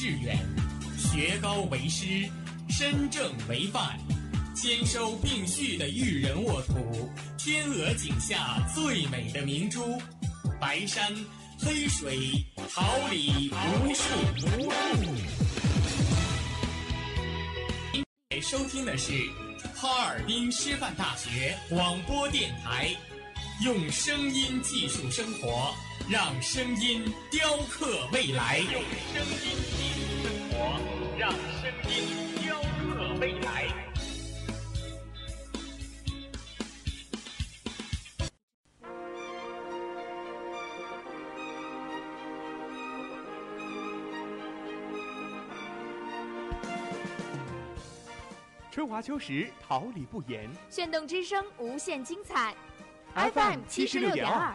致远，学高为师，身正为范，兼收并蓄的育人沃土，天鹅颈下最美的明珠，白山黑水，桃李无数。您收听的是哈尔滨师范大学广播电台，用声音技术生活。让声音雕刻未来，用声音，让声音雕刻未来。春华秋实，桃李不言。炫动之声，无限精彩。FM 七十六点二。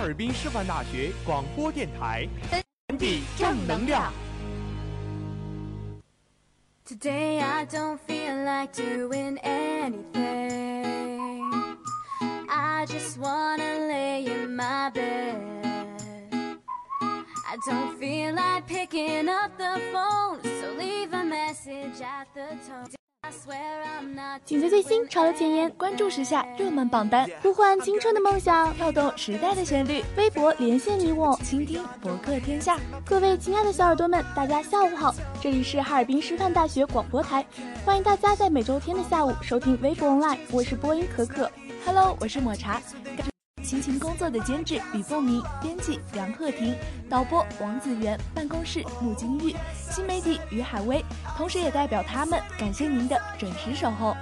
哈尔滨师范大学广播电台，传递正能量。Today I don't feel like doing anything. I just wanna lay in my bed. I don't feel like picking up the phone, so leave a message at the tone. 紧随最新潮流前沿，关注时下热门榜单，呼唤青春的梦想，跳动时代的旋律。微博连线你我，倾听博客天下。各位亲爱的小耳朵们，大家下午好，这里是哈尔滨师范大学广播台，欢迎大家在每周天的下午收听微博 online，我是播音可可。Hello，我是抹茶。辛勤工作的监制李凤鸣，编辑梁鹤婷，导播王子源，办公室穆金玉，新媒体于海威，同时也代表他们感谢您的准时守候。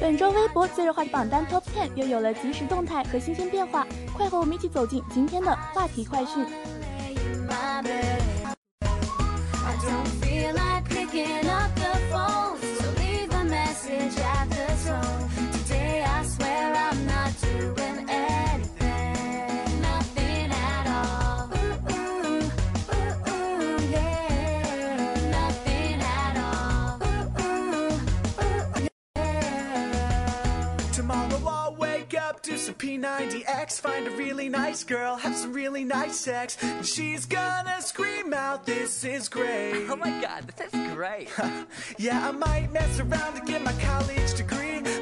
本周微博最热话题榜单 Top Ten 又有了即时动态和新鲜变化，快和我们一起走进今天的话题快讯。P90X, find a really nice girl, have some really nice sex, and she's gonna scream out, This is great. Oh my god, this is great. yeah, I might mess around to get my college degree.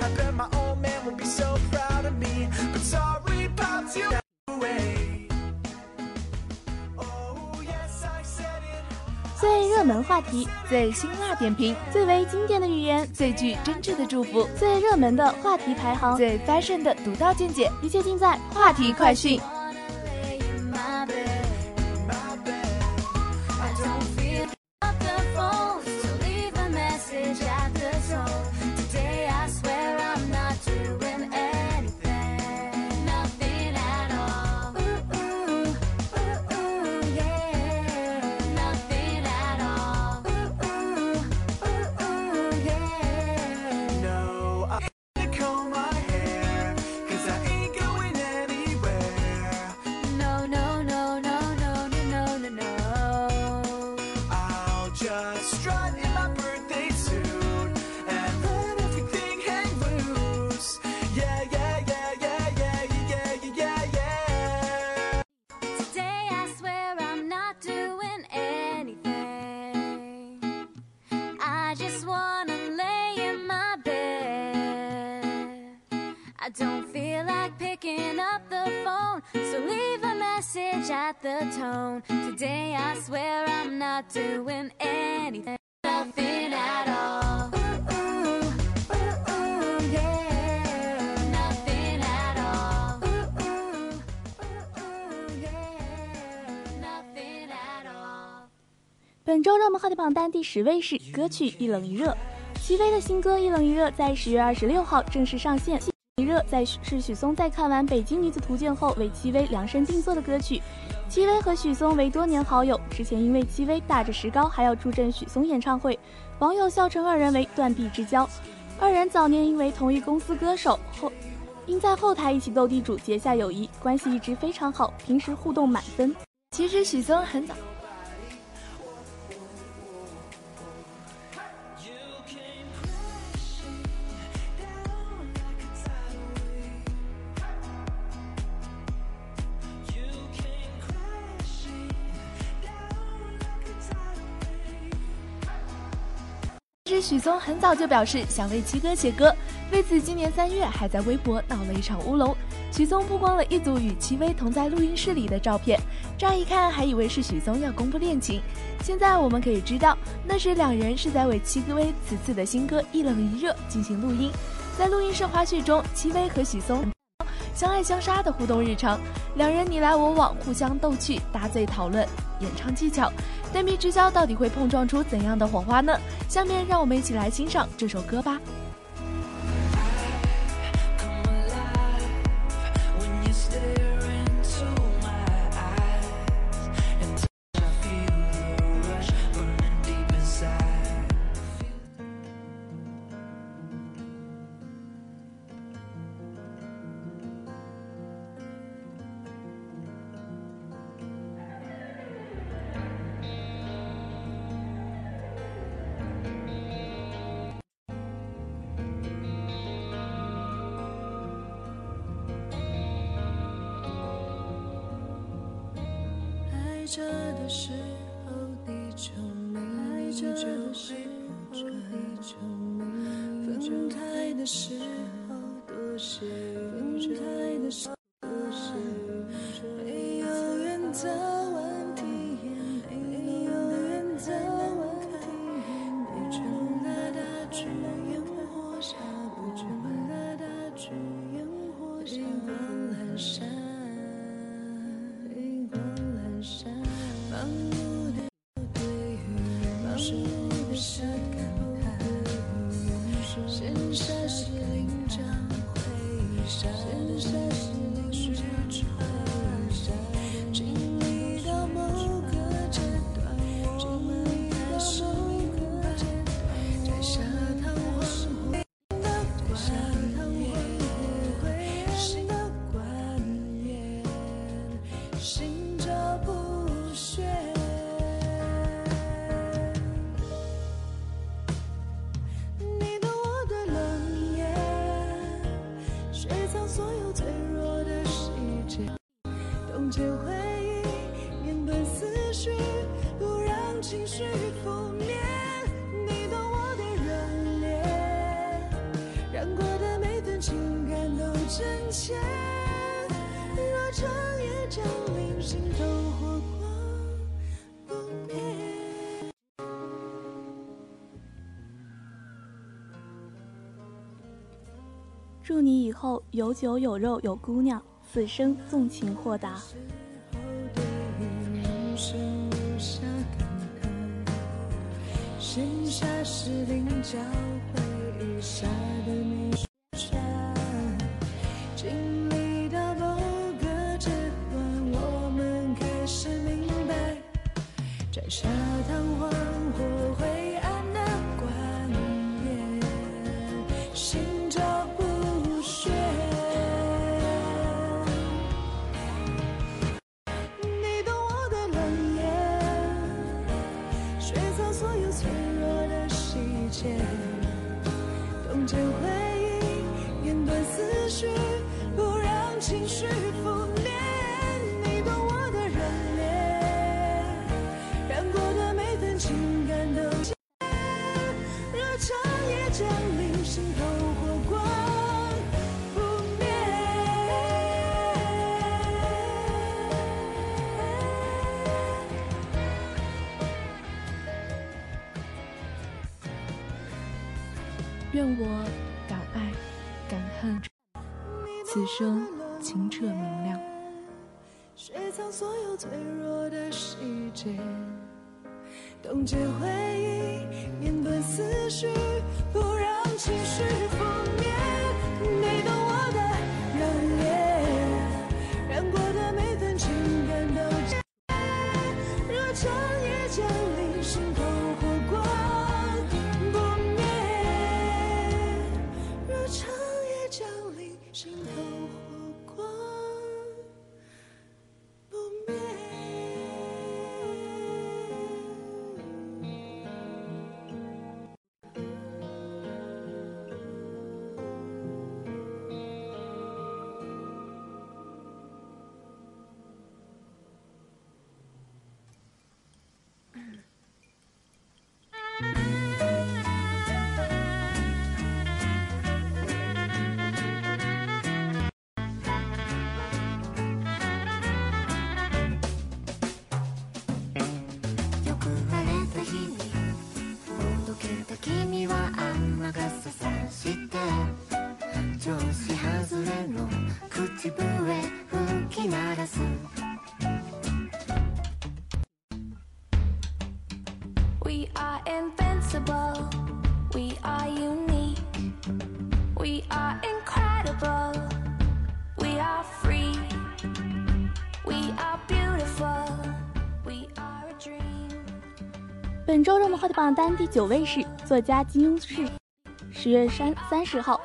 热门话题、最辛辣点评、最为经典的语言、最具真挚的祝福、最热门的话题排行、最 fashion 的独到见解，一切尽在话题快讯。doing anything, nothing at all. 本周热门话题榜单第十位是歌曲《一冷一热》，戚薇的新歌《一冷一热》在十月二十六号正式上线。一热在是许嵩在看完《北京女子图鉴》后为戚薇量身定做的歌曲，戚薇和许嵩为多年好友，之前因为戚薇打着石膏还要助阵许嵩演唱会，网友笑称二人为断臂之交。二人早年因为同一公司歌手后，因在后台一起斗地主结下友谊，关系一直非常好，平时互动满分。其实许嵩很早。其实许嵩很早就表示想为七哥写歌，为此今年三月还在微博闹了一场乌龙。许嵩曝光了一组与戚薇同在录音室里的照片，乍一看还以为是许嵩要公布恋情。现在我们可以知道，那时两人是在为戚薇此次的新歌《一冷一热》进行录音。在录音室花絮中，戚薇和许嵩相爱相杀的互动日常，两人你来我往，互相逗趣，搭嘴讨论演唱技巧。单臂之交到底会碰撞出怎样的火花呢？下面让我们一起来欣赏这首歌吧。祝你以后有酒有肉有姑娘，此生纵情豁达。对于人生无暇感叹，闲暇时灵交回沙的美愿我敢爱敢恨，此生清澈明亮。雪藏所有脆弱的细节，冻结回本周热门话题榜单第九位是作家金庸逝。十月三三十号，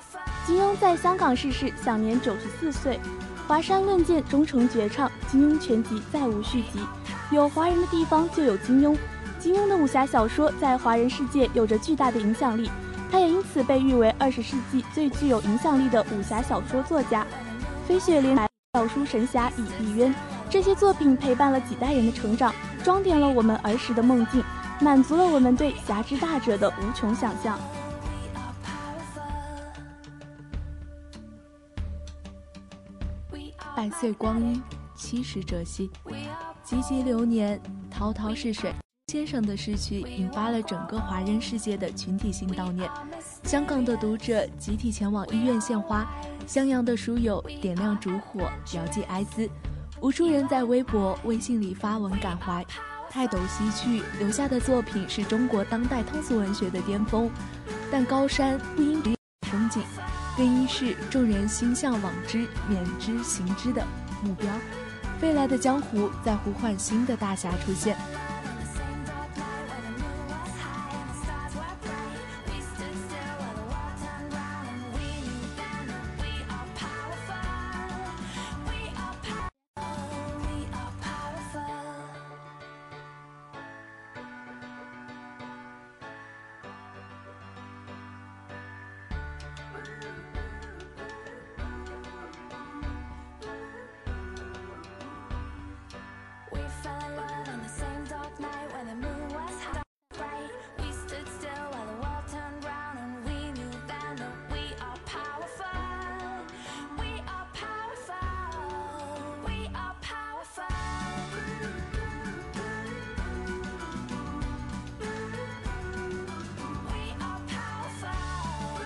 金庸在香港逝世，享年九十四岁。华山论剑终成绝唱，金庸全集再无续集。有华人的地方就有金庸。金庸的武侠小说在华人世界有着巨大的影响力，他也因此被誉为二十世纪最具有影响力的武侠小说作家。飞雪连载、小书神侠倚碧鸳这些作品陪伴了几代人的成长，装点了我们儿时的梦境，满足了我们对侠之大者的无穷想象。百岁光阴，七十折兮，急急流年，滔滔逝水。先生的逝去引发了整个华人世界的群体性悼念，香港的读者集体前往医院献花，襄阳的书友点亮烛火，遥寄哀思，无数人在微博、微信里发文感怀。泰斗西去，留下的作品是中国当代通俗文学的巅峰，但高山不应只有风景，更应是众人心向往之、免之、行之的目标。未来的江湖在呼唤新的大侠出现。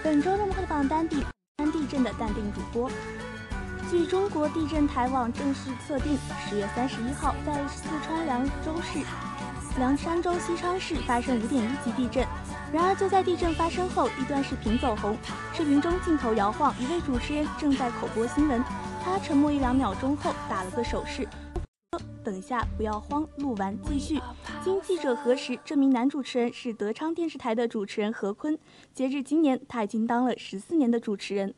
本周热门榜单第三地震的淡定主播。据中国地震台网正式测定，十月三十一号在四川凉州市凉山州西昌市发生五点一级地震。然而就在地震发生后，一段视频走红，视频中镜头摇晃，一位主持人正在口播新闻，他沉默一两秒钟后打了个手势。说等一下，不要慌，录完继续。经记者核实，这名男主持人是德昌电视台的主持人何坤。截至今年，他已经当了十四年的主持人。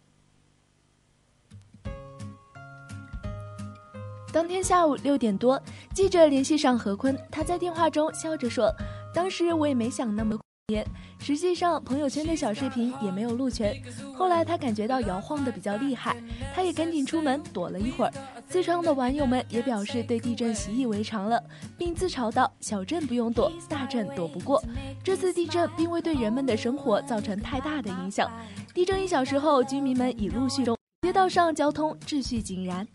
当天下午六点多，记者联系上何坤，他在电话中笑着说：“当时我也没想那么。”实际上，朋友圈的小视频也没有录全。后来他感觉到摇晃的比较厉害，他也赶紧出门躲了一会儿。四川的网友们也表示对地震习以为常了，并自嘲道：“小震不用躲，大震躲不过。”这次地震并未对人们的生活造成太大的影响。地震一小时后，居民们已陆续中，街道上交通秩序井然。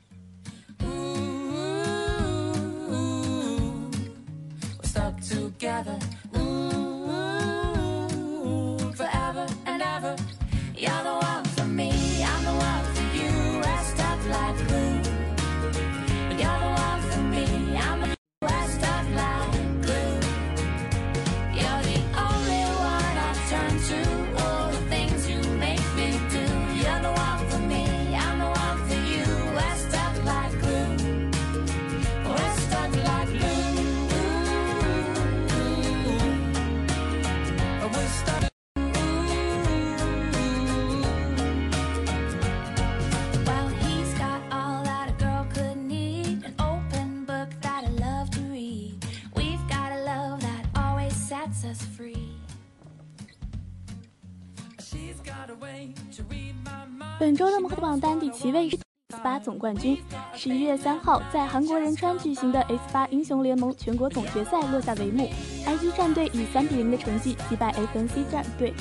本周热门榜单第七位是 S 八总冠军。十一月三号，在韩国仁川举行的 S 八英雄联盟全国总决赛落下帷幕，IG 战队以三比零的成绩击败 FNC 战队，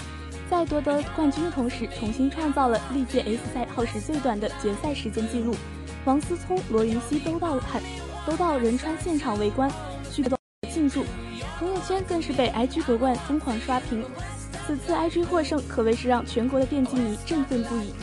在夺得冠军的同时，重新创造了历届 S 赛耗时最短的决赛时间记录。王思聪、罗云熙都到汉都到仁川现场围观，许多庆祝，朋友圈更是被 IG 夺冠疯狂刷屏。此次 IG 获胜可谓是让全国的电竞迷振奋不已。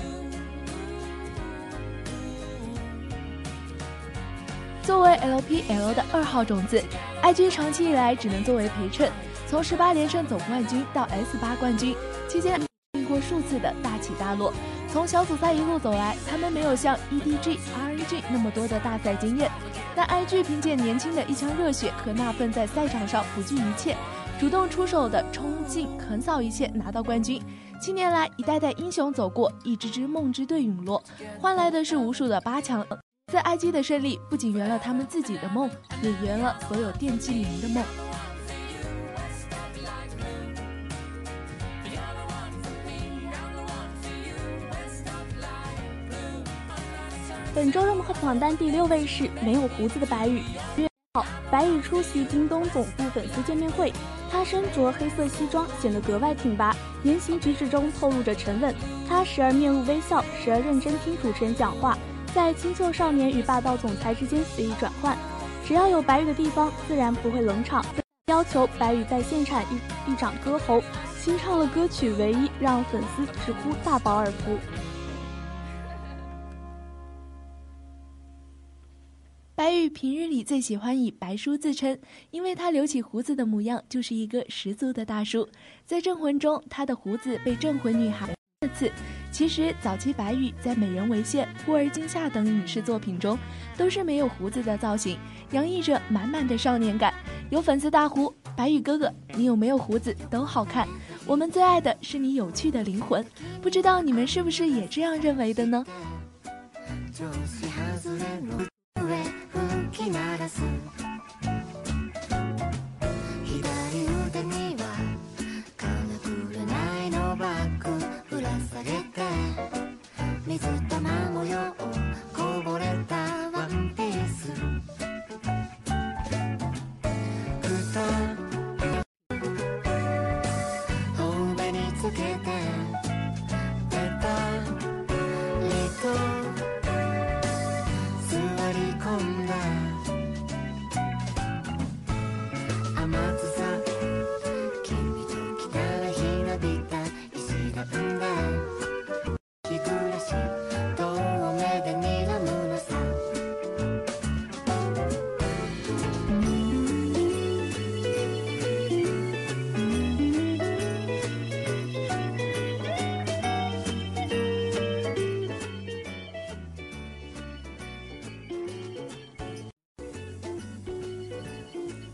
作为 LPL 的二号种子，IG 长期以来只能作为陪衬。从十八连胜总冠军到 S 八冠军期间，经历过数次的大起大落。从小组赛一路走来，他们没有像 EDG、RNG 那么多的大赛经验，但 IG 凭借年轻的一腔热血和那份在赛场上不惧一切、主动出手的冲劲，横扫一切拿到冠军。七年来，一代代英雄走过，一支支梦之队陨落，换来的是无数的八强。在 IG 的胜利，不仅圆了他们自己的梦，也圆了所有电竞迷的梦。本周热门榜单第六位是没有胡子的白宇。月号，白宇出席京东总部粉丝见面会，他身着黑色西装，显得格外挺拔，言行举止中透露着沉稳。他时而面露微笑，时而认真听主持人讲话，在清秀少年与霸道总裁之间随意转换。只要有白宇的地方，自然不会冷场。要求白宇在现场一一掌歌喉，清唱了歌曲《唯一》，让粉丝直呼大饱耳福。白宇平日里最喜欢以白叔自称，因为他留起胡子的模样就是一个十足的大叔。在《镇魂》中，他的胡子被镇魂女孩刺。其实早期白宇在《美人为馅》《忽而惊吓》等影视作品中，都是没有胡子的造型，洋溢着满满的少年感。有粉丝大呼：“白宇哥哥，你有没有胡子都好看，我们最爱的是你有趣的灵魂。”不知道你们是不是也这样认为的呢？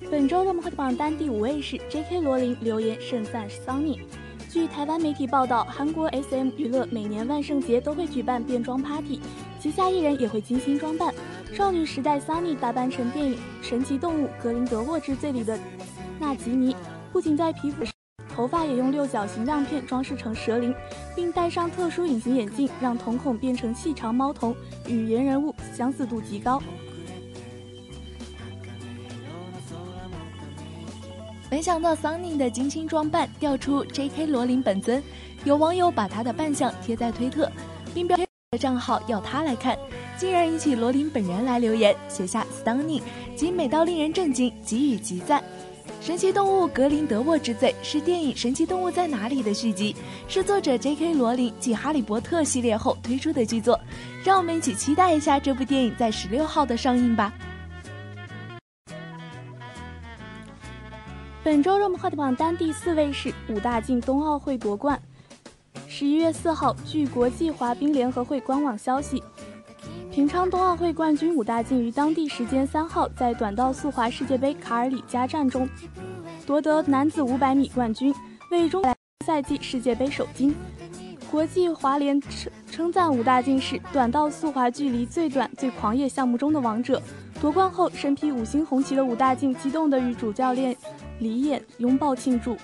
本周热门话题榜单第五位是 J.K. 罗琳留言盛赞 Sunny。据台湾媒体报道，韩国 S.M 娱乐每年万圣节都会举办变装 party，旗下艺人也会精心装扮。少女时代 Sunny 打扮成电影《神奇动物格林德沃之罪》里的纳吉尼，不仅在皮肤上，头发也用六角形亮片装饰成蛇鳞，并戴上特殊隐形眼镜，让瞳孔变成细长猫瞳，与原人物相似度极高。没想到桑尼的精心装扮调出 J.K. 罗琳本尊，有网友把他的扮相贴在推特，并标的账号要他来看，竟然引起罗琳本人来留言，写下 stunning，即美到令人震惊，给予极赞。神奇动物格林德沃之罪是电影《神奇动物在哪里》的续集，是作者 J.K. 罗琳继《哈利波特》系列后推出的剧作，让我们一起期待一下这部电影在十六号的上映吧。本周热门话题榜单第四位是武大靖冬奥会夺冠。十一月四号，据国际滑冰联合会官网消息，平昌冬奥会冠军武大靖于当地时间三号在短道速滑世界杯卡尔里加站中夺得男子五百米冠军，为中国赛季世界杯首金。国际滑联称称赞武大靖是短道速滑距离最短、最狂野项目中的王者。夺冠后，身披五星红旗的武大靖激动地与主教练李演拥抱庆祝。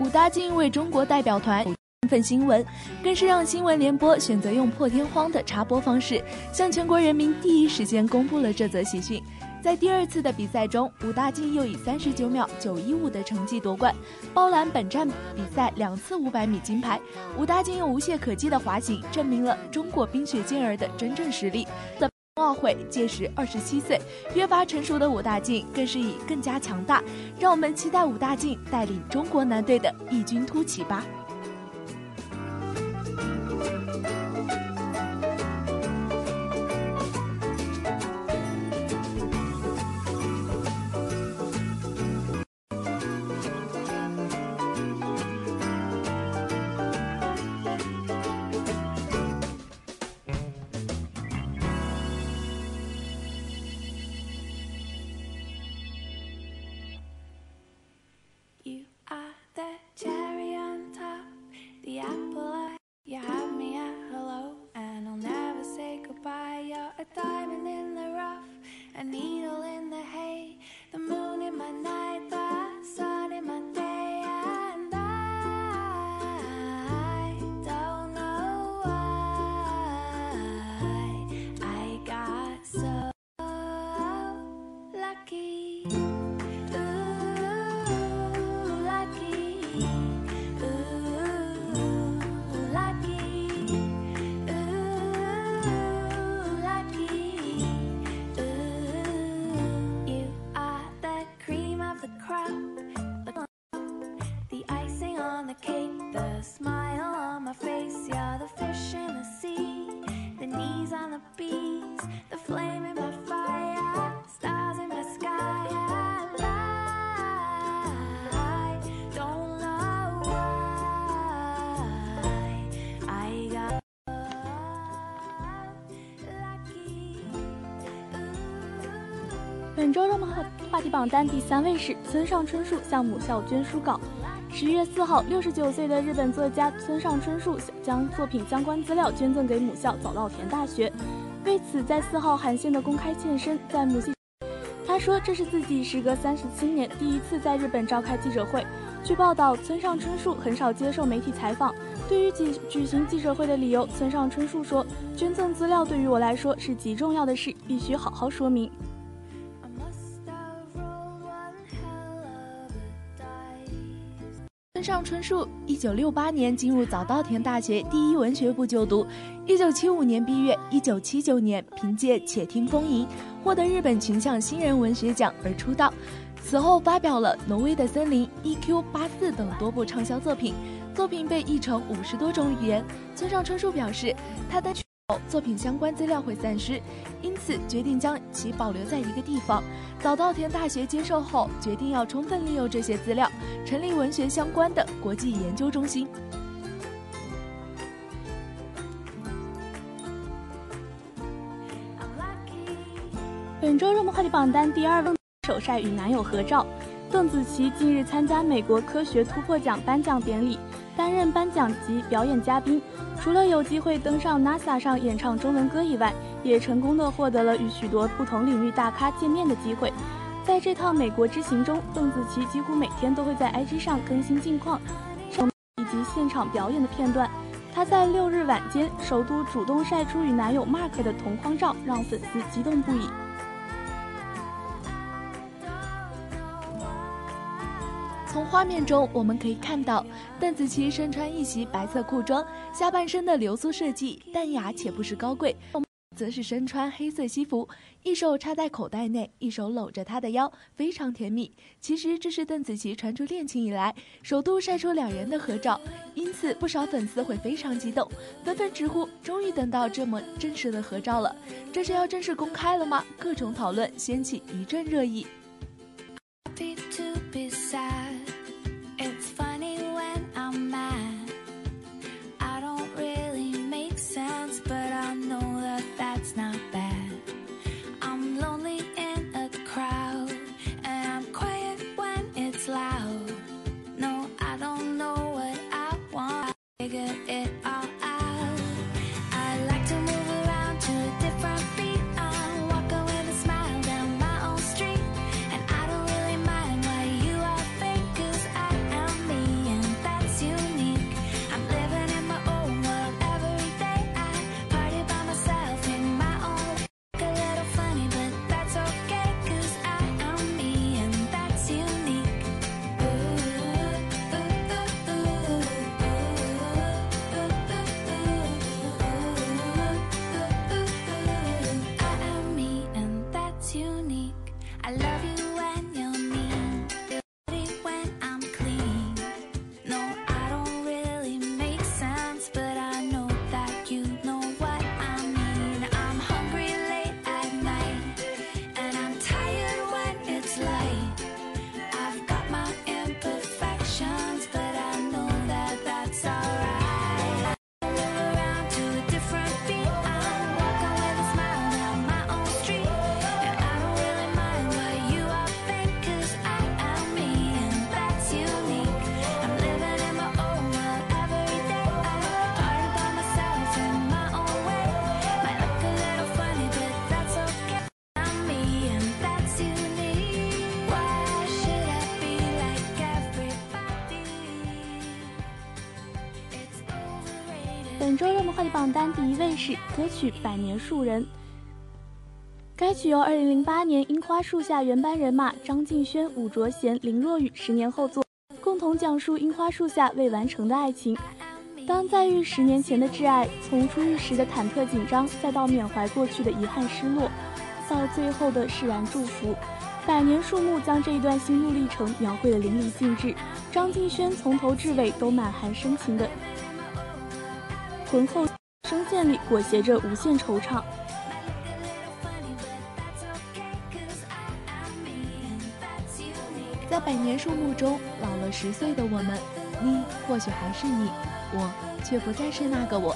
武大靖为中国代表团振奋新闻，更是让新闻联播选择用破天荒的插播方式，向全国人民第一时间公布了这则喜讯。在第二次的比赛中，武大靖又以三十九秒九一五的成绩夺冠，包揽本站比赛两次五百米金牌。武大靖用无懈可击的滑行，证明了中国冰雪健儿的真正实力。冬奥会，届时二十七岁，越发成熟的武大靖更是以更加强大。让我们期待武大靖带领中国男队的异军突起吧。周热门话题榜单第三位是村上春树向母校捐书稿。十一月四号，六十九岁的日本作家村上春树将作品相关资料捐赠给母校早稻田大学。为此，在四号罕见的公开现身在母系。他说：“这是自己时隔三十七年第一次在日本召开记者会。”据报道，村上春树很少接受媒体采访。对于举举行记者会的理由，村上春树说：“捐赠资料对于我来说是极重要的事，必须好好说明。”上春树，一九六八年进入早稻田大学第一文学部就读，一九七五年毕业，一九七九年凭借《且听风吟》获得日本群像新人文学奖而出道，此后发表了《挪威的森林》《E.Q. 八四》等多部畅销作品，作品被译成五十多种语言。村上春树表示，他的。作品相关资料会散失，因此决定将其保留在一个地方。早稻田大学接受后，决定要充分利用这些资料，成立文学相关的国际研究中心。本周热门话题榜单第二位，首晒与男友合照。邓紫棋近日参加美国科学突破奖颁奖典礼。担任颁奖及表演嘉宾，除了有机会登上 NASA 上演唱中文歌以外，也成功的获得了与许多不同领域大咖见面的机会。在这趟美国之行中，邓紫棋几乎每天都会在 IG 上更新近况，以及现场表演的片段。她在六日晚间首度主动晒出与男友 Mark 的同框照，让粉丝激动不已。从画面中我们可以看到，邓紫棋身穿一袭白色裤装，下半身的流苏设计淡雅且不失高贵，则是身穿黑色西服，一手插在口袋内，一手搂着她的腰，非常甜蜜。其实这是邓紫棋传出恋情以来首度晒出两人的合照，因此不少粉丝会非常激动，纷纷直呼终于等到这么真实的合照了，这是要正式公开了吗？各种讨论掀起一阵热议。榜单第一位是歌曲《百年树人》。该曲由2008年樱花树下原班人马张敬轩、伍卓贤、林若雨十年后作，共同讲述樱花树下未完成的爱情。当再遇十年前的挚爱，从初遇时的忐忑紧张，再到缅怀过去的遗憾失落，到最后的释然祝福，百年树木将这一段心路历程描绘的淋漓尽致。张敬轩从头至尾都满含深情的浑厚线里裹挟着无限惆怅。在百年树木中，老了十岁的我们，你或许还是你，我却不再是那个我。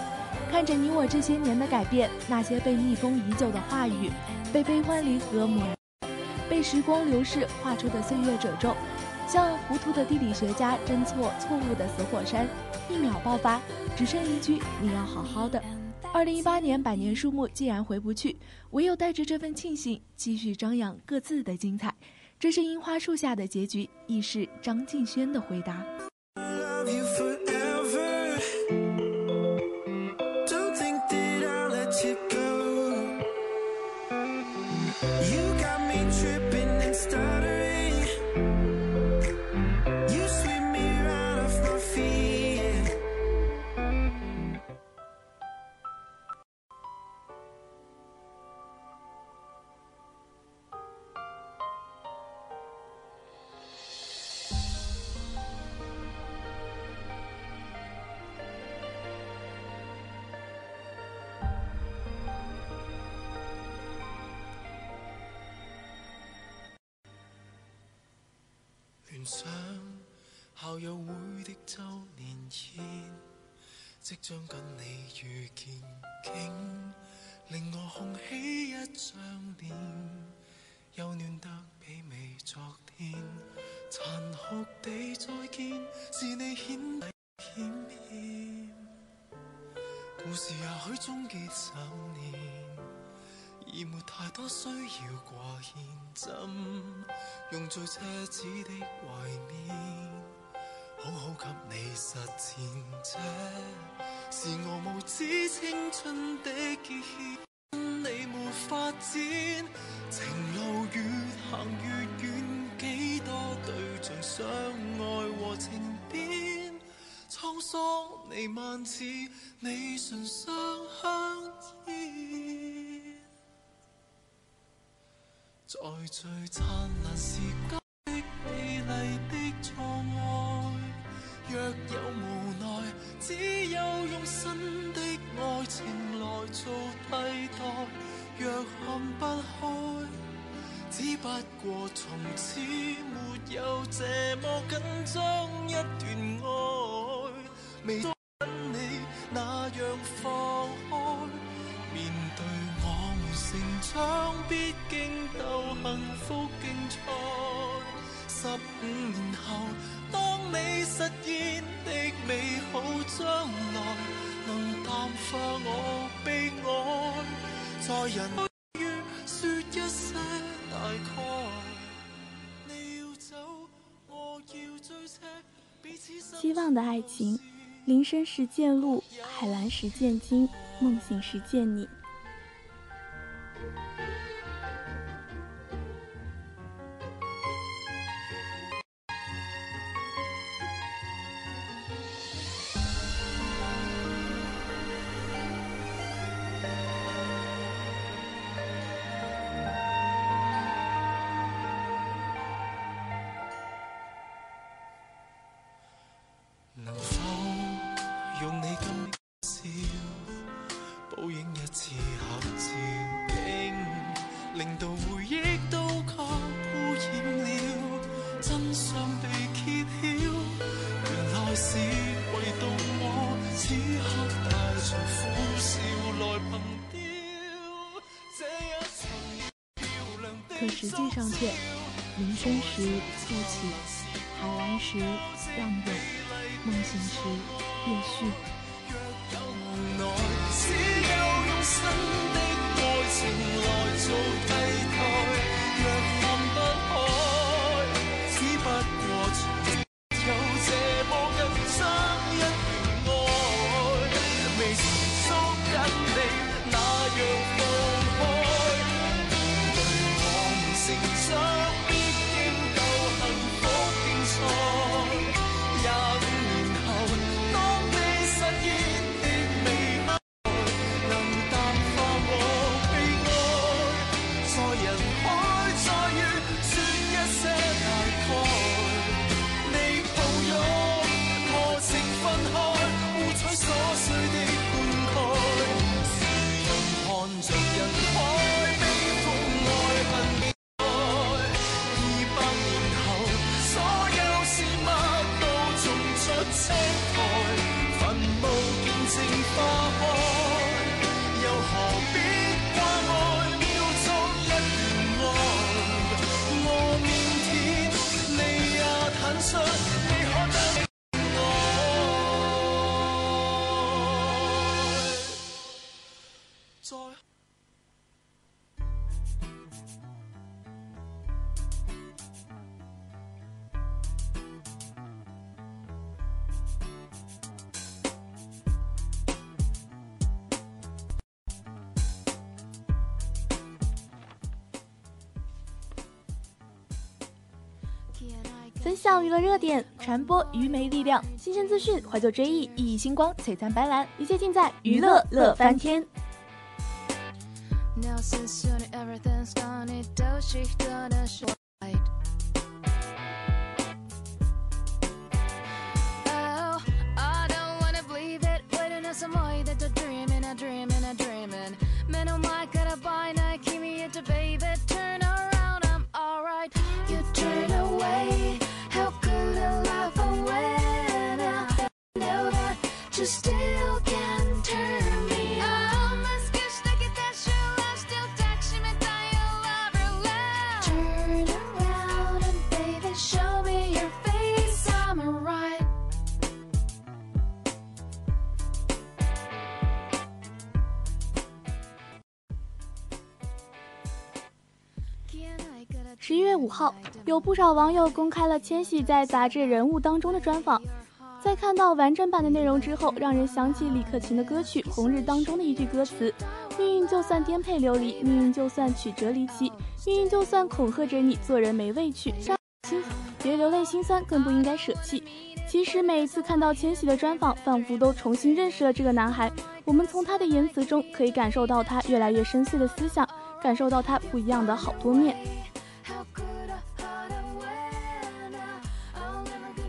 看着你我这些年的改变，那些被密封已久的话语，被悲欢离合抹，被时光流逝画出的岁月褶皱，像糊涂的地理学家侦错错误的死火山，一秒爆发，只剩一句你要好好的。二零一八年百年树木既然回不去，唯有带着这份庆幸，继续张扬各自的精彩。这是樱花树下的结局，亦是张敬轩的回答。即将跟你遇见，竟令我红起一张脸，又暖得媲美昨天。残酷地再见，是你显得欠欠。故事也许终结十年。已没太多需要挂牵，怎用最奢侈的怀缅，好好给你实践？这是我无知青春的结欠，你没发展，情路越行越远，几多对象相爱和情变，沧桑弥漫似你唇上香烟。在最灿烂时间只有用新的爱情来做替代。若看不开，只不过从此没有这么紧张一段爱，未跟你那样放开，面对我们成长，必经斗。幸福竞赛，十五年后，你实现的美好将来，能淡化我悲哀，在人于说一些大概。你要走，我要追车，彼此。希望的爱情，林深时见鹿，海蓝时见鲸，梦醒时见你。娱乐热点，传播娱媒力量，新鲜资讯，怀旧追忆，熠熠星光，璀璨白蓝，一切尽在娱乐乐翻天。五号，有不少网友公开了千玺在杂志《人物》当中的专访。在看到完整版的内容之后，让人想起李克勤的歌曲《红日》当中的一句歌词：“命运就算颠沛流离，命运就算曲折离奇，命运就算恐吓着你做人没味趣，别流泪心酸，更不应该舍弃。”其实每一次看到千玺的专访，仿佛都重新认识了这个男孩。我们从他的言辞中可以感受到他越来越深邃的思想，感受到他不一样的好多面。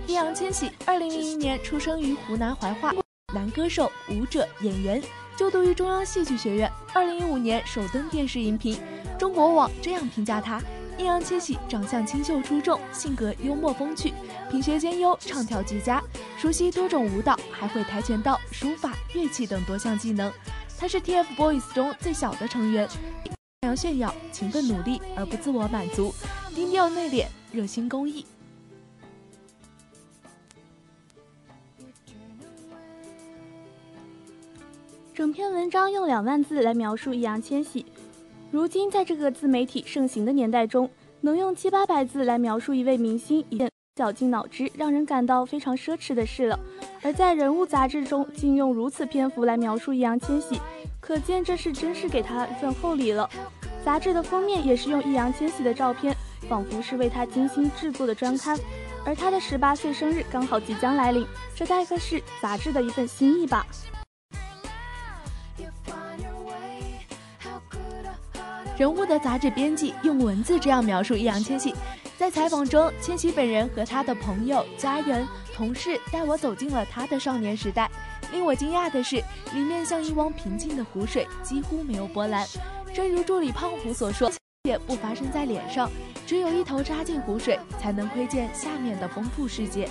易烊千玺，二零零一年出生于湖南怀化，男歌手、舞者、演员，就读于中央戏剧学院。二零一五年首登电视荧屏，中国网这样评价他：易烊千玺长相清秀出众，性格幽默风趣，品学兼优，唱跳俱佳，熟悉多种舞蹈，还会跆拳道、书法、乐器等多项技能。他是 TFBOYS 中最小的成员，常炫耀，勤奋努力而不自我满足，低调内敛，热心公益。整篇文章用两万字来描述易烊千玺。如今在这个自媒体盛行的年代中，能用七八百字来描述一位明星，已经绞尽脑汁，让人感到非常奢侈的事了。而在《人物》杂志中，竟用如此篇幅来描述易烊千玺，可见这是真是给他一份厚礼了。杂志的封面也是用易烊千玺的照片，仿佛是为他精心制作的专刊。而他的十八岁生日刚好即将来临，这大概是杂志的一份心意吧。人物的杂志编辑用文字这样描述易烊千玺：在采访中，千玺本人和他的朋友、家人、同事带我走进了他的少年时代。令我惊讶的是，里面像一汪平静的湖水，几乎没有波澜。正如助理胖虎所说：“也不发生在脸上，只有一头扎进湖水，才能窥见下面的丰富世界。”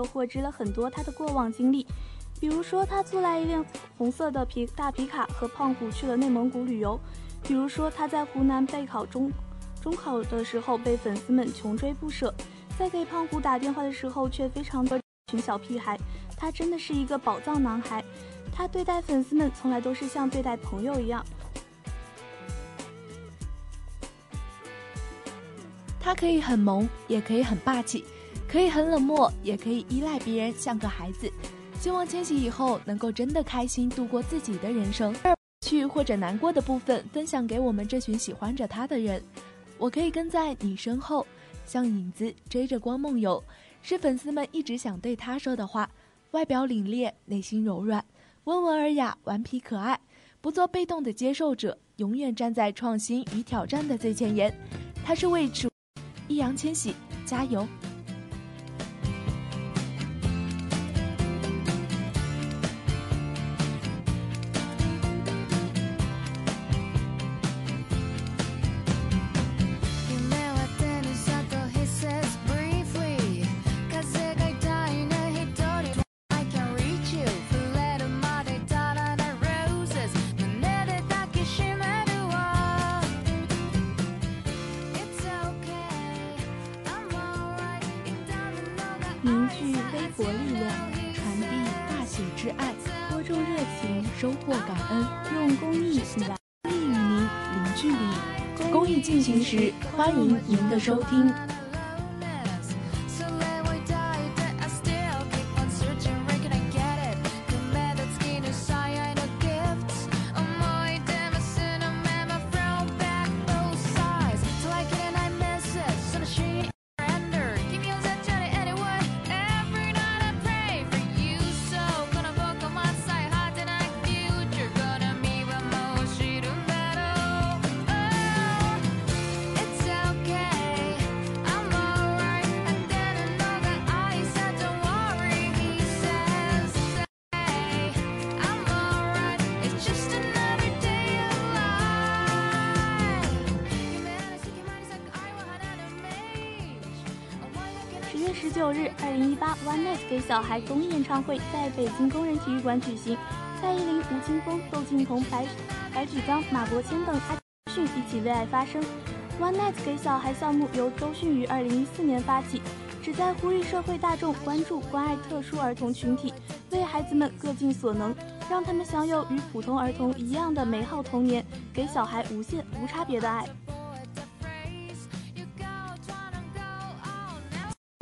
又获知了很多他的过往经历，比如说他租来一辆红色的皮大皮卡和胖虎去了内蒙古旅游，比如说他在湖南备考中中考的时候被粉丝们穷追不舍，在给胖虎打电话的时候却非常多群小屁孩，他真的是一个宝藏男孩，他对待粉丝们从来都是像对待朋友一样。他可以很萌，也可以很霸气，可以很冷漠，也可以依赖别人，像个孩子。希望千玺以后能够真的开心度过自己的人生，去或者难过的部分分享给我们这群喜欢着他的人。我可以跟在你身后，像影子追着光梦游，是粉丝们一直想对他说的话。外表凛冽，内心柔软，温文尔雅，顽皮可爱，不做被动的接受者，永远站在创新与挑战的最前沿。他是未知。易烊千玺，加油！欢迎您的收听。九日，二零一八 One Night 给小孩公益演唱会在北京工人体育馆举行。蔡依林、吴青峰、窦靖童、白白举纲、马伯骞等阿迅一起为爱发声。One Night 给小孩项目由周迅于二零一四年发起，旨在呼吁社会大众关注、关爱特殊儿童群体，为孩子们各尽所能，让他们享有与普通儿童一样的美好童年，给小孩无限无差别的爱。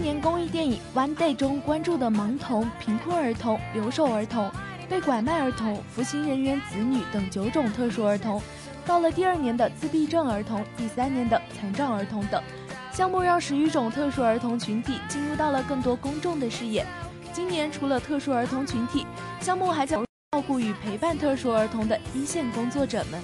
年公益电影《One Day》中关注的盲童、贫困儿童、留守儿童、被拐卖儿童、服刑人员子女等九种特殊儿童，到了第二年的自闭症儿童，第三年的残障儿童等项目，让十余种特殊儿童群体进入到了更多公众的视野。今年除了特殊儿童群体，项目还将照顾与陪伴特殊儿童的一线工作者们。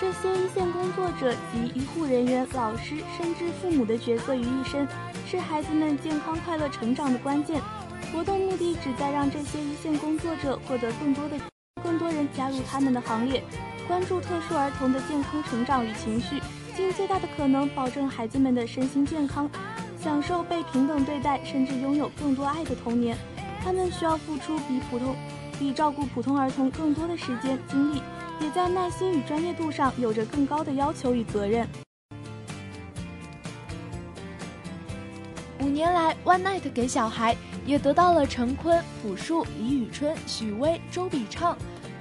这些一线工作者及医护人员、老师甚至父母的角色于一身，是孩子们健康快乐成长的关键。活动目的旨在让这些一线工作者获得更多的、更多人加入他们的行列，关注特殊儿童的健康成长与情绪，尽最大的可能保证孩子们的身心健康，享受被平等对待，甚至拥有更多爱的童年。他们需要付出比普通、比照顾普通儿童更多的时间精力。也在耐心与专业度上有着更高的要求与责任。五年来，One Night 给小孩也得到了陈坤、朴树、李宇春、许巍、周笔畅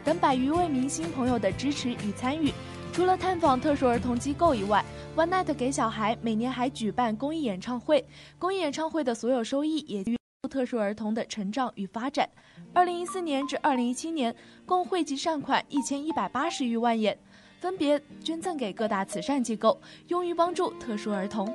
等百余位明星朋友的支持与参与。除了探访特殊儿童机构以外，One Night 给小孩每年还举办公益演唱会，公益演唱会的所有收益也。特殊儿童的成长与发展，二零一四年至二零一七年共汇集善款一千一百八十余万元，分别捐赠给各大慈善机构，用于帮助特殊儿童。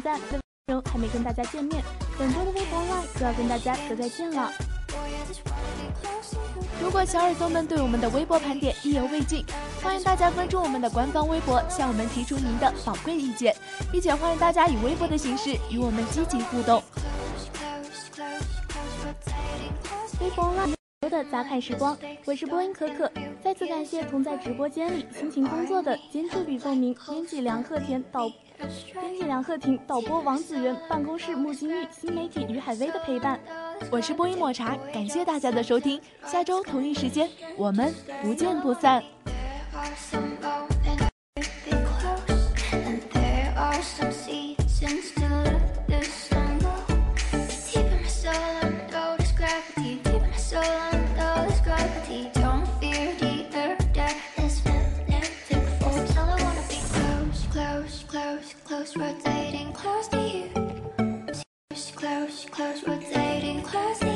间是如此短暂，内容还没跟大家见面，本周的微博 Live 就要跟大家说再见了。如果小耳朵们对我们的微博盘点意犹未尽，欢迎大家关注我们的官方微博，向我们提出您的宝贵意见，并且欢迎大家以微博的形式与我们积极互动。微博 Live 的杂谈时光，我是播音可可。再次感谢同在直播间里辛勤工作的监制吕凤鸣、编辑梁鹤田、导编辑梁鹤婷、导播王子源、办公室穆金玉、新媒体于海威的陪伴。我是播音抹茶，感谢大家的收听，下周同一时间我们不见不散。some seasons rotating close to you. Close, close, rotating close to you.